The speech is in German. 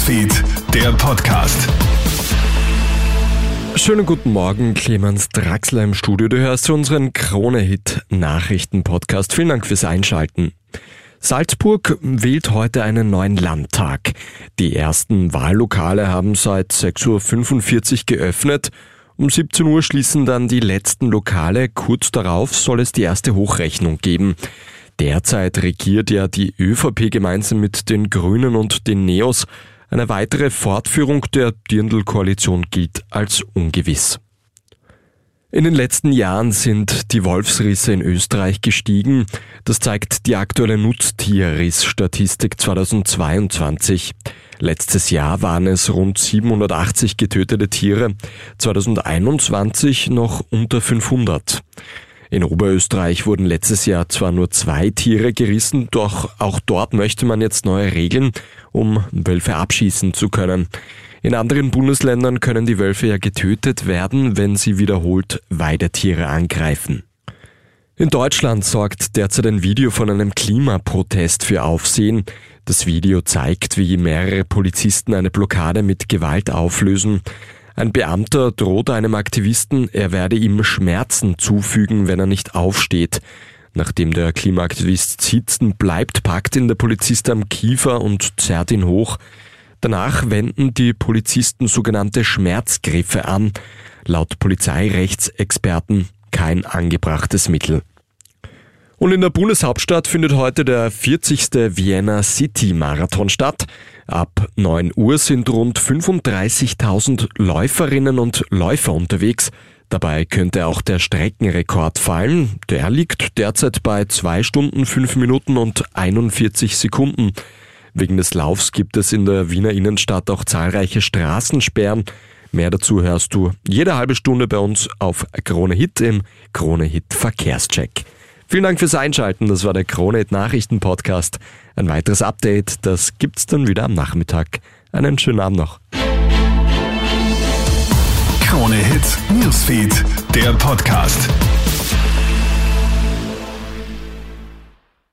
Newsfeed, der Podcast. Schönen guten Morgen, Clemens Draxler im Studio. Du hörst unseren Krone-Hit-Nachrichten-Podcast. Vielen Dank fürs Einschalten. Salzburg wählt heute einen neuen Landtag. Die ersten Wahllokale haben seit 6.45 Uhr geöffnet. Um 17 Uhr schließen dann die letzten Lokale. Kurz darauf soll es die erste Hochrechnung geben. Derzeit regiert ja die ÖVP gemeinsam mit den Grünen und den Neos. Eine weitere Fortführung der Dirndl-Koalition gilt als ungewiss. In den letzten Jahren sind die Wolfsrisse in Österreich gestiegen. Das zeigt die aktuelle Nutztierrissstatistik 2022. Letztes Jahr waren es rund 780 getötete Tiere, 2021 noch unter 500. In Oberösterreich wurden letztes Jahr zwar nur zwei Tiere gerissen, doch auch dort möchte man jetzt neue Regeln, um Wölfe abschießen zu können. In anderen Bundesländern können die Wölfe ja getötet werden, wenn sie wiederholt Weidetiere angreifen. In Deutschland sorgt derzeit ein Video von einem Klimaprotest für Aufsehen. Das Video zeigt, wie mehrere Polizisten eine Blockade mit Gewalt auflösen. Ein Beamter droht einem Aktivisten, er werde ihm Schmerzen zufügen, wenn er nicht aufsteht. Nachdem der Klimaaktivist sitzen bleibt, packt ihn der Polizist am Kiefer und zerrt ihn hoch. Danach wenden die Polizisten sogenannte Schmerzgriffe an. Laut Polizeirechtsexperten kein angebrachtes Mittel. Und in der Bundeshauptstadt findet heute der 40. Vienna City Marathon statt. Ab 9 Uhr sind rund 35.000 Läuferinnen und Läufer unterwegs. Dabei könnte auch der Streckenrekord fallen. Der liegt derzeit bei 2 Stunden 5 Minuten und 41 Sekunden. Wegen des Laufs gibt es in der Wiener Innenstadt auch zahlreiche Straßensperren. Mehr dazu hörst du jede halbe Stunde bei uns auf Krone Hit im Krone Hit Verkehrscheck. Vielen Dank fürs Einschalten. Das war der Kronet Nachrichten Podcast. Ein weiteres Update, das gibt's dann wieder am Nachmittag. Einen schönen Abend noch. Krone Hits, Newsfeed, der Podcast.